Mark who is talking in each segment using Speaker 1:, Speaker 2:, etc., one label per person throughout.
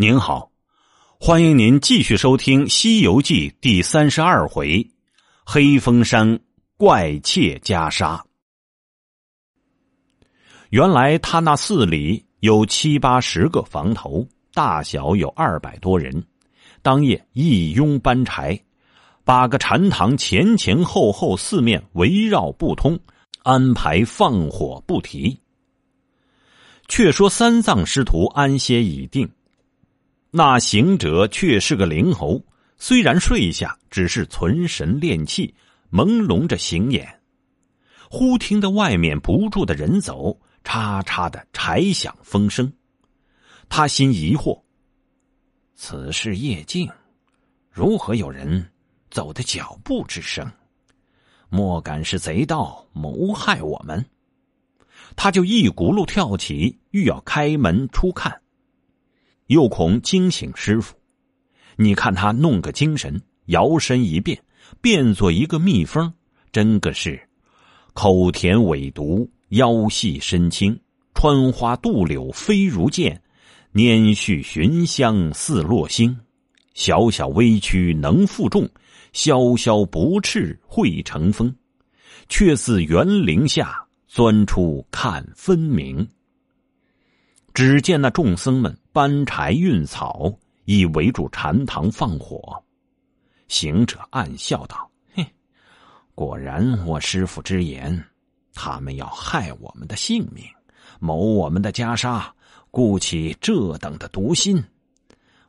Speaker 1: 您好，欢迎您继续收听《西游记》第三十二回“黑风山怪窃袈裟”。原来他那寺里有七八十个房头，大小有二百多人。当夜一拥搬柴，把个禅堂前前后后四面围绕不通，安排放火不提。却说三藏师徒安歇已定。那行者却是个灵猴，虽然睡下，只是存神练气，朦胧着行眼。忽听得外面不住的人走，嚓嚓的柴响风声。他心疑惑：此事夜静，如何有人走的脚步之声？莫敢是贼盗谋害我们？他就一骨碌跳起，欲要开门出看。又恐惊醒师傅，你看他弄个精神，摇身一变，变作一个蜜蜂，真个是口甜尾毒，腰细身轻，穿花渡柳飞如箭，拈絮寻香似落星。小小微躯能负重，萧萧不翅会成风，却似园林下钻出看分明。只见那众僧们搬柴运草，以围住禅堂放火。行者暗笑道：“嘿，果然我师傅之言，他们要害我们的性命，谋我们的袈裟，顾起这等的毒心。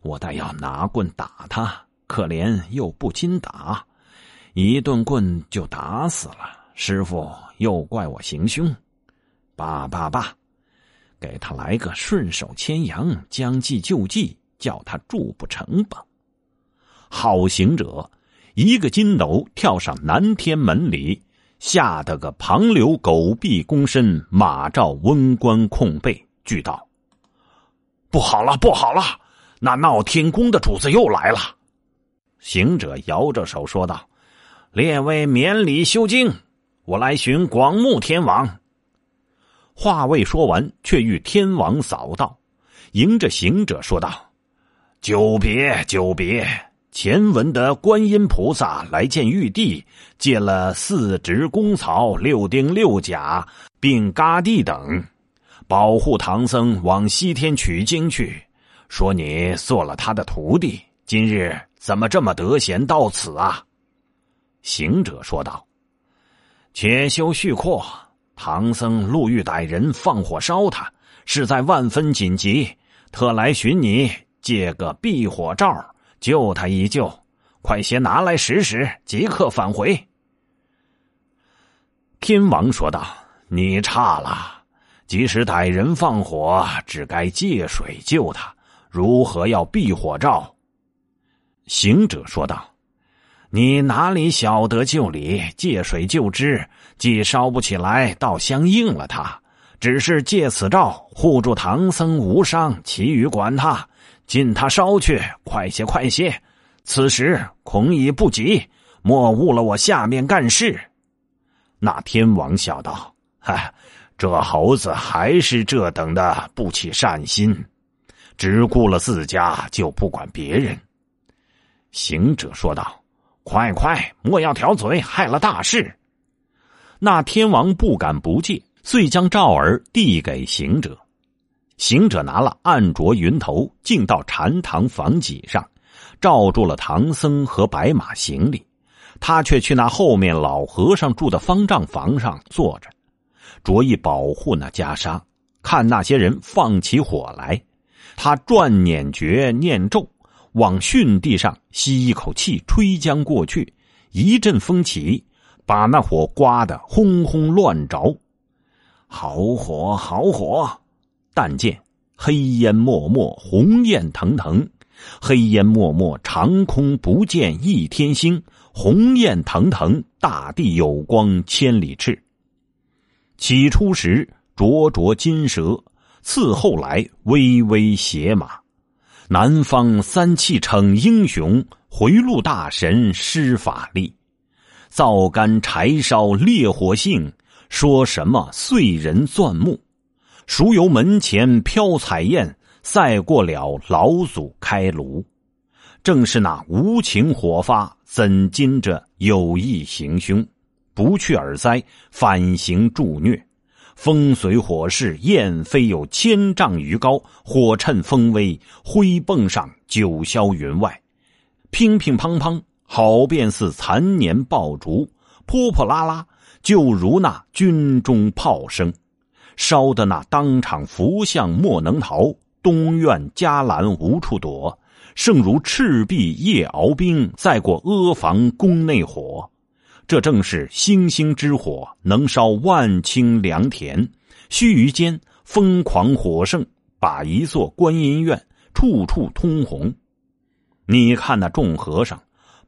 Speaker 1: 我待要拿棍打他，可怜又不禁打，一顿棍就打死了。师傅又怪我行凶，罢罢罢。”给他来个顺手牵羊，将计就计，叫他住不成吧。好行者，一个筋斗跳上南天门里，吓得个旁流狗臂躬身，马照温关控背，俱道：“不好了，不好了！那闹天宫的主子又来了。”行者摇着手说道：“列位免礼休惊，我来寻广目天王。”话未说完，却遇天王扫道，迎着行者说道：“久别，久别！前闻得观音菩萨来见玉帝，借了四值公曹、六丁六甲，并嘎地等，保护唐僧往西天取经去。说你做了他的徒弟，今日怎么这么得闲到此啊？”行者说道：“且休叙阔。”唐僧路遇歹人放火烧他，实在万分紧急，特来寻你借个避火罩救他一救。快些拿来使使，即刻返回。天王说道：“你差了，即使歹人放火，只该借水救他，如何要避火罩？”行者说道。你哪里晓得救理？借水救之，既烧不起来，倒相应了他。只是借此照护住唐僧无伤，其余管他。尽他烧去，快些，快些！此时恐已不及，莫误了我下面干事。那天王笑道：“哈，这猴子还是这等的不起善心，只顾了自家，就不管别人。”行者说道。快快，莫要挑嘴，害了大事。那天王不敢不借，遂将罩儿递给行者。行者拿了，暗着云头，径到禅堂房脊上，罩住了唐僧和白马行李。他却去那后面老和尚住的方丈房上坐着，着意保护那袈裟。看那些人放起火来，他转捻诀念咒。往巽地上吸一口气，吹将过去，一阵风起，把那火刮得轰轰乱着。好火，好火！但见黑烟漠漠，红焰腾腾；黑烟漠漠，长空不见一天星；红焰腾腾，大地有光千里赤。起初时灼灼金蛇，次后来微微血马。南方三气逞英雄，回路大神施法力，灶干柴烧烈火性，说什么碎人钻木？熟游门前飘彩焰，赛过了老祖开炉。正是那无情火发，怎禁着有意行凶？不去耳哉，反行助虐。风随火势，焰飞有千丈余高，火趁风威，挥蹦上九霄云外。乒乒乓乓，好便似残年爆竹；泼泼啦啦，就如那军中炮声。烧得那当场福相莫能逃，东院伽蓝无处躲。胜如赤壁夜鏖兵，再过阿房宫内火。这正是星星之火，能烧万顷良田。须臾间，疯狂火盛，把一座观音院处处通红。你看那众和尚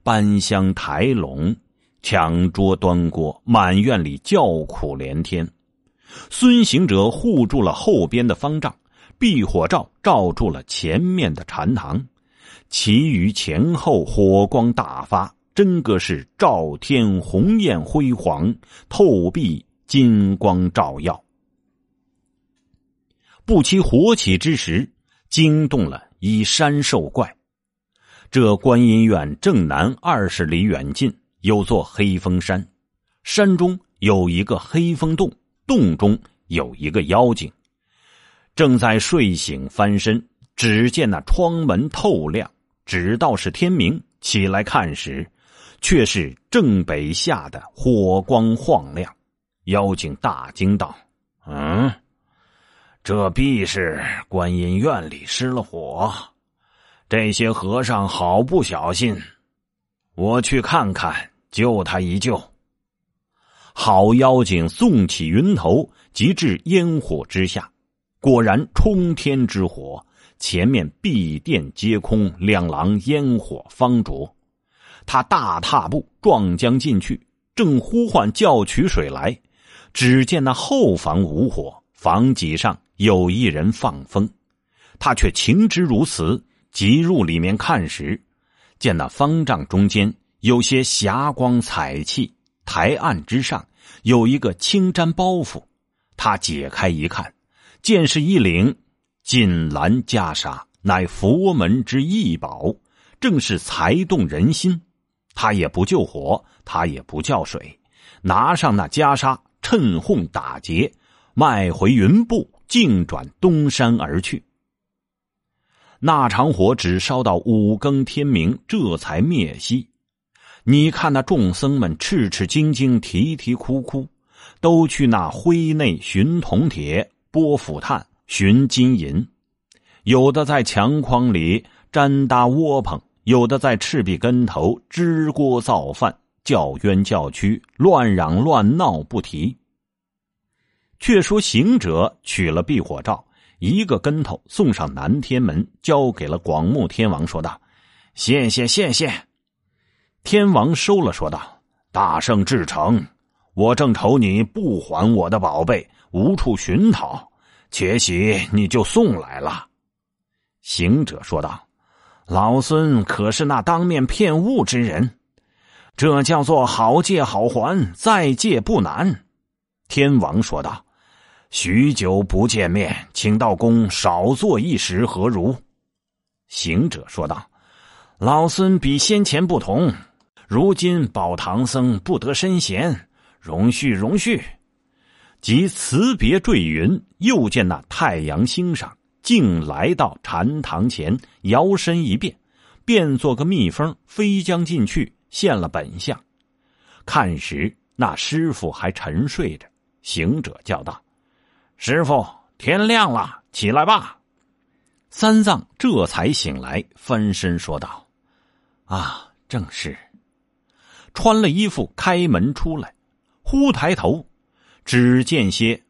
Speaker 1: 搬香抬笼、抢桌端锅，满院里叫苦连天。孙行者护住了后边的方丈，避火罩罩住了前面的禅堂。其余前后火光大发，真个是照天红艳辉煌，透壁金光照耀。不期火起之时，惊动了一山兽怪。这观音院正南二十里远近有座黑风山，山中有一个黑风洞，洞中有一个妖精，正在睡醒翻身。只见那窗门透亮。直到是天明，起来看时，却是正北下的火光晃亮。妖精大惊道：“嗯，这必是观音院里失了火，这些和尚好不小心。我去看看，救他一救。”好妖精纵起云头，即至烟火之下，果然冲天之火。前面壁殿皆空，两廊烟火方着。他大踏步撞将进去，正呼唤叫取水来，只见那后房无火，房脊上有一人放风。他却情之如此，急入里面看时，见那方丈中间有些霞光彩气，台案之上有一个青毡包袱。他解开一看，见是一领。锦兰袈裟乃佛门之异宝，正是才动人心。他也不救火，他也不叫水，拿上那袈裟，趁哄打劫，迈回云步，径转东山而去。那场火只烧到五更天明，这才灭息。你看那众僧们赤赤精精、啼啼哭哭，都去那灰内寻铜铁、拨斧炭。寻金银，有的在墙框里粘搭窝棚，有的在赤壁跟头支锅造饭，叫冤叫屈，乱嚷乱闹不提。却说行者取了避火罩，一个跟头送上南天门，交给了广目天王，说道：“谢谢谢谢。”天王收了，说道：“大圣至诚，我正愁你不还我的宝贝，无处寻讨。”且喜你就送来了，行者说道：“老孙可是那当面骗物之人，这叫做好借好还，再借不难。”天王说道：“许久不见面，请道公少坐一时，何如？”行者说道：“老孙比先前不同，如今保唐僧不得身闲，容续容续。”即辞别坠云，又见那太阳星上，竟来到禅堂前，摇身一变，变做个蜜蜂，飞将进去，现了本相。看时，那师傅还沉睡着。行者叫道：“师傅，天亮了，起来吧。”三藏这才醒来，翻身说道：“啊，正是。”穿了衣服，开门出来，忽抬头。只见些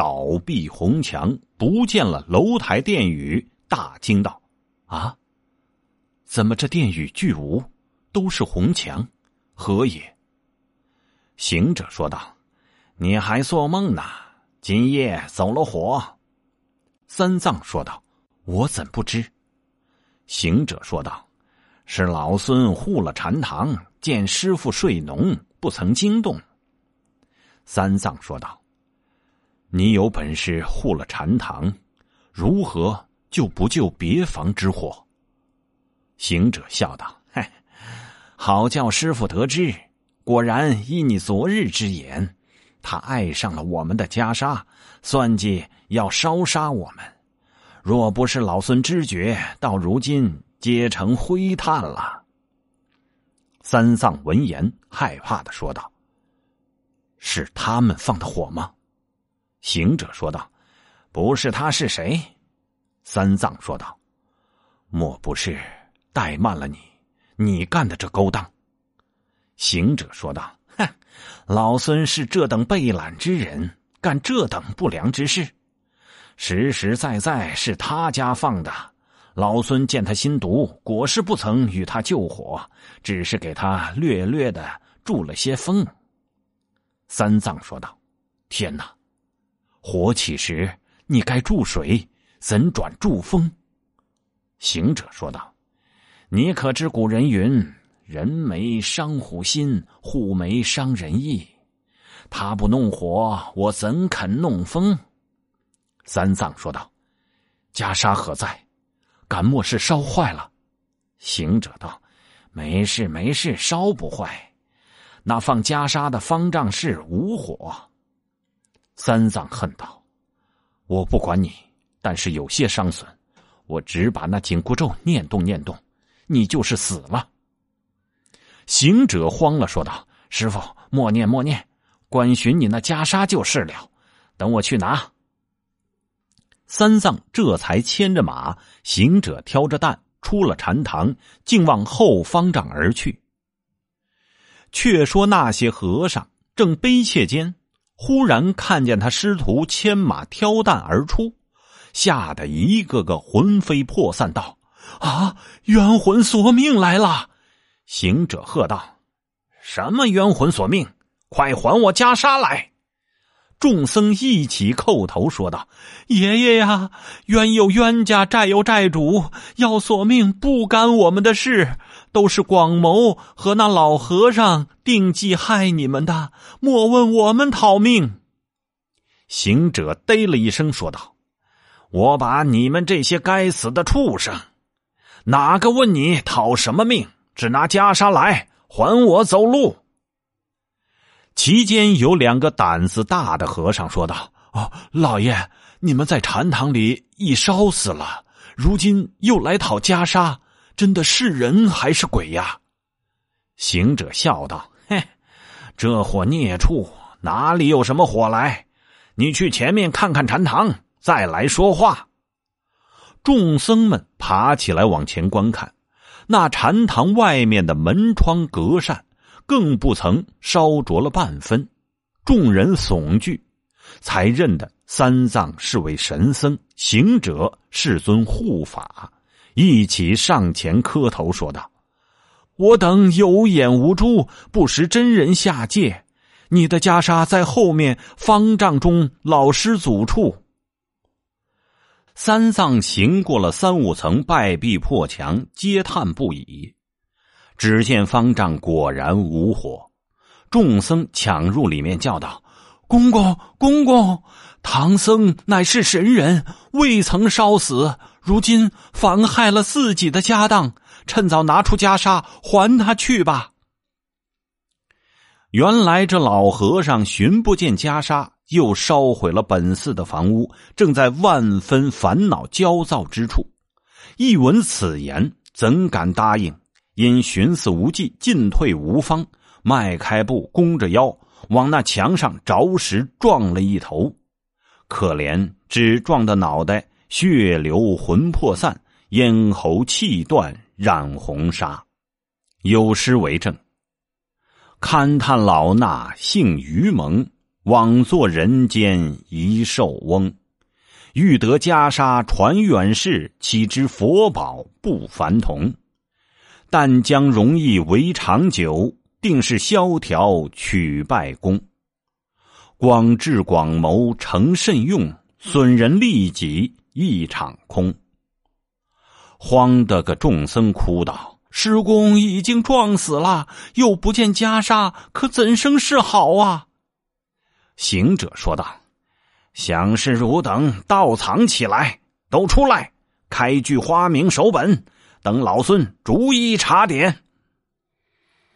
Speaker 1: 倒壁红墙，不见了楼台殿宇，大惊道：“啊，怎么这殿宇俱无，都是红墙，何也？”行者说道：“你还做梦呢？今夜走了火。”三藏说道：“我怎不知？”行者说道：“是老孙护了禅堂，见师傅睡浓，不曾惊动。”三藏说道：“你有本事护了禅堂，如何就不救别房之火。行者笑道：“嗨，好叫师傅得知，果然依你昨日之言，他爱上了我们的袈裟，算计要烧杀我们。若不是老孙知觉，到如今皆成灰炭了。”三藏闻言，害怕的说道：“是他们放的火吗？”行者说道：“不是他是谁？”三藏说道：“莫不是？”怠慢了你，你干的这勾当。行者说道：“哼，老孙是这等被懒之人，干这等不良之事，实实在在是他家放的。老孙见他心毒，果是不曾与他救火，只是给他略略的助了些风。”三藏说道：“天哪，火起时你该注水，怎转注风？”行者说道。你可知古人云：“人没伤虎心，虎没伤人意。”他不弄火，我怎肯弄风？三藏说道：“袈裟何在？敢莫是烧坏了？”行者道：“没事，没事，烧不坏。那放袈裟的方丈室无火。”三藏恨道：“我不管你，但是有些伤损，我只把那紧箍咒念动念动。”你就是死了。行者慌了，说道：“师傅，默念默念，管寻你那袈裟就是了。等我去拿。”三藏这才牵着马，行者挑着担出了禅堂，竟往后方丈而去。却说那些和尚正悲切间，忽然看见他师徒牵马挑担而出，吓得一个个魂飞魄散，道。啊！冤魂索命来了！行者喝道：“什么冤魂索命？快还我袈裟来！”众僧一起叩头说道：“爷爷呀，冤有冤家，债有债主，要索命不干我们的事，都是广谋和那老和尚定计害你们的，莫问我们讨命。”行者嘚了一声说道：“我把你们这些该死的畜生！”哪个问你讨什么命？只拿袈裟来还我走路。其间有两个胆子大的和尚说道：“哦，老爷，你们在禅堂里已烧死了，如今又来讨袈裟，真的是人还是鬼呀？”行者笑道：“嘿，这火孽畜哪里有什么火来？你去前面看看禅堂，再来说话。”众僧们爬起来往前观看，那禅堂外面的门窗隔扇更不曾烧着了半分。众人悚惧，才认得三藏是位神僧，行者是尊护法，一起上前磕头说道：“我等有眼无珠，不识真人下界。你的袈裟在后面方丈中老师祖处。”三藏行过了三五层败壁破墙，嗟叹不已。只见方丈果然无火，众僧抢入里面叫道：“公公，公公，唐僧乃是神人，未曾烧死，如今妨害了自己的家当，趁早拿出袈裟还他去吧。”原来这老和尚寻不见袈裟。又烧毁了本寺的房屋，正在万分烦恼焦躁之处。一闻此言，怎敢答应？因寻思无计，进退无方，迈开步，弓着腰，往那墙上着实撞了一头。可怜只撞的脑袋血流魂魄散，咽喉气断，染红纱。有诗为证：“勘探老衲性愚蒙。”枉做人间一寿翁，欲得袈裟传远世，岂知佛宝不凡同？但将容易为长久，定是萧条取败功。广智广谋成甚用，损人利己一场空。慌得个众僧哭道：“师公已经撞死了，又不见袈裟，可怎生是好啊？”行者说道：“想是汝等盗藏起来，都出来，开具花名手本，等老孙逐一查点。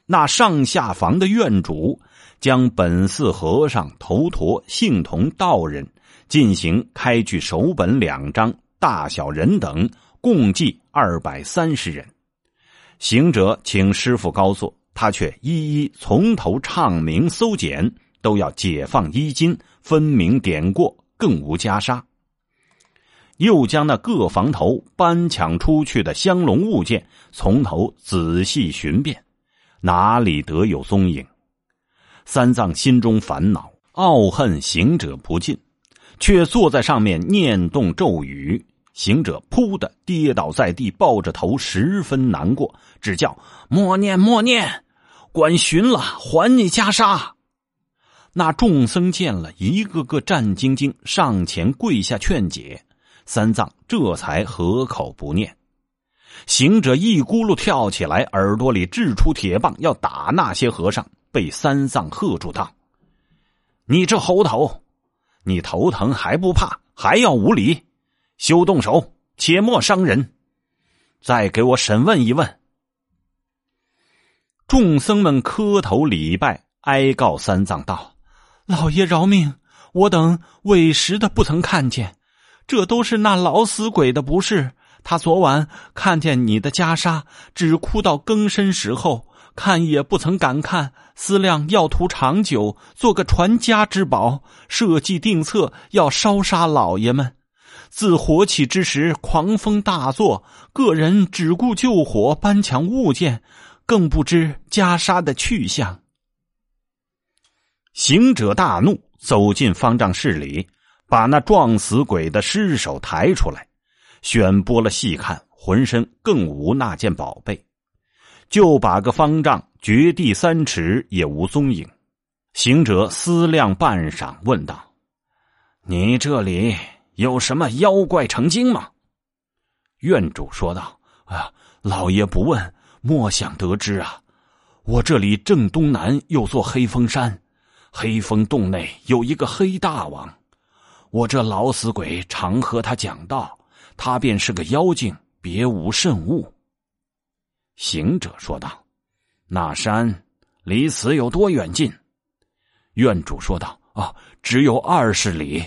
Speaker 1: 那上下房的院主将本寺和尚、头陀、姓童道人进行开具手本两张，大小人等共计二百三十人。行者请师傅高坐，他却一一从头唱名搜检，都要解放衣襟，分明点过，更无袈裟。又将那各房头搬抢出去的香笼物件从头仔细寻遍。哪里得有踪影？三藏心中烦恼，懊恨行者不进，却坐在上面念动咒语。行者扑的跌倒在地，抱着头，十分难过，只叫默念默念，管寻了，还你袈裟。那众僧见了一个个战兢兢，上前跪下劝解，三藏这才合口不念。行者一咕噜跳起来，耳朵里掷出铁棒，要打那些和尚，被三藏喝住道：“你这猴头，你头疼还不怕，还要无礼，休动手，且莫伤人。再给我审问一问。”众僧们磕头礼拜，哀告三藏道：“老爷饶命，我等委实的不曾看见，这都是那老死鬼的不是。”他昨晚看见你的袈裟，只哭到更深时候，看也不曾敢看。思量要图长久，做个传家之宝，设计定策要烧杀老爷们。自火起之时，狂风大作，个人只顾救火，搬抢物件，更不知袈裟的去向。行者大怒，走进方丈室里，把那撞死鬼的尸首抬出来。选拨了细看，浑身更无那件宝贝，就把个方丈掘地三尺也无踪影。行者思量半晌，问道：“你这里有什么妖怪成精吗？”院主说道：“啊，老爷不问，莫想得知啊！我这里正东南有座黑风山，黑风洞内有一个黑大王，我这老死鬼常和他讲道。”他便是个妖精，别无甚物。行者说道：“那山离此有多远近？”院主说道：“啊，只有二十里。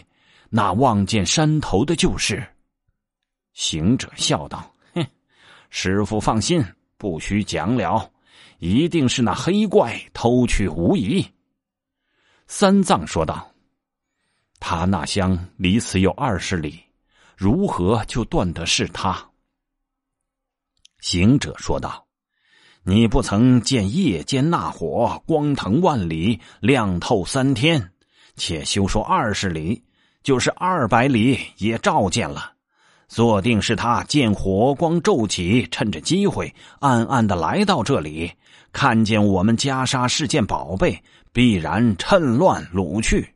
Speaker 1: 那望见山头的就是。”行者笑道：“哼，师傅放心，不需讲了，一定是那黑怪偷去无疑。”三藏说道：“他那乡离此有二十里。”如何就断得是他？行者说道：“你不曾见夜间那火光腾万里，亮透三天，且休说二十里，就是二百里也照见了。坐定是他见火光骤起，趁着机会暗暗的来到这里，看见我们袈裟是件宝贝，必然趁乱掳去。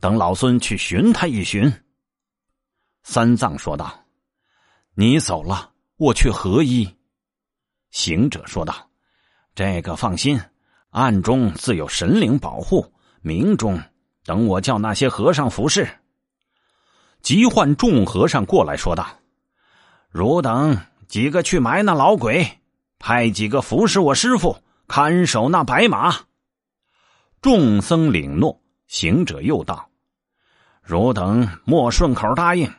Speaker 1: 等老孙去寻他一寻。”三藏说道：“你走了，我却何依？”行者说道：“这个放心，暗中自有神灵保护，明中等我叫那些和尚服侍。”急唤众和尚过来说道：“汝等几个去埋那老鬼，派几个服侍我师傅看守那白马。”众僧领诺。行者又道：“汝等莫顺口答应。”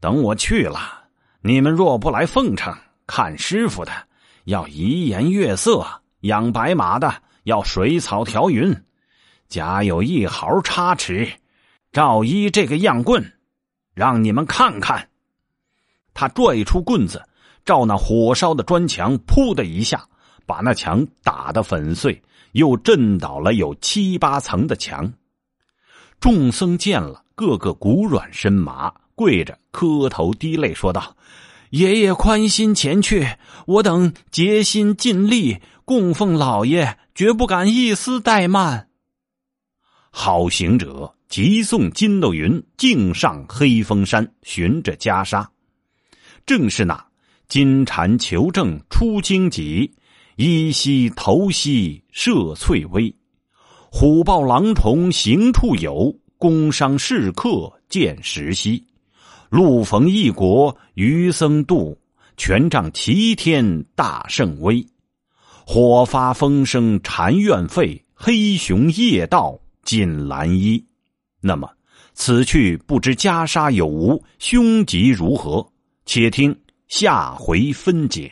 Speaker 1: 等我去了，你们若不来奉承，看师傅的要怡颜悦色，养白马的要水草调匀，假有一毫差池，照依这个样棍，让你们看看。他拽出棍子，照那火烧的砖墙，噗的一下，把那墙打得粉碎，又震倒了有七八层的墙。众僧见了，个个骨软身麻。跪着磕头滴泪说道：“爷爷宽心前去，我等竭心尽力供奉老爷，绝不敢一丝怠慢。”好行者急送筋斗云，径上黑风山寻着袈裟，正是那金蝉求证出荆棘，依稀头稀射翠微，虎豹狼虫行处有，工商士客见时稀。路逢异国余僧渡，权杖齐天大圣威。火发风声禅院废，黑熊夜盗锦兰衣。那么，此去不知袈裟有无，凶吉如何？且听下回分解。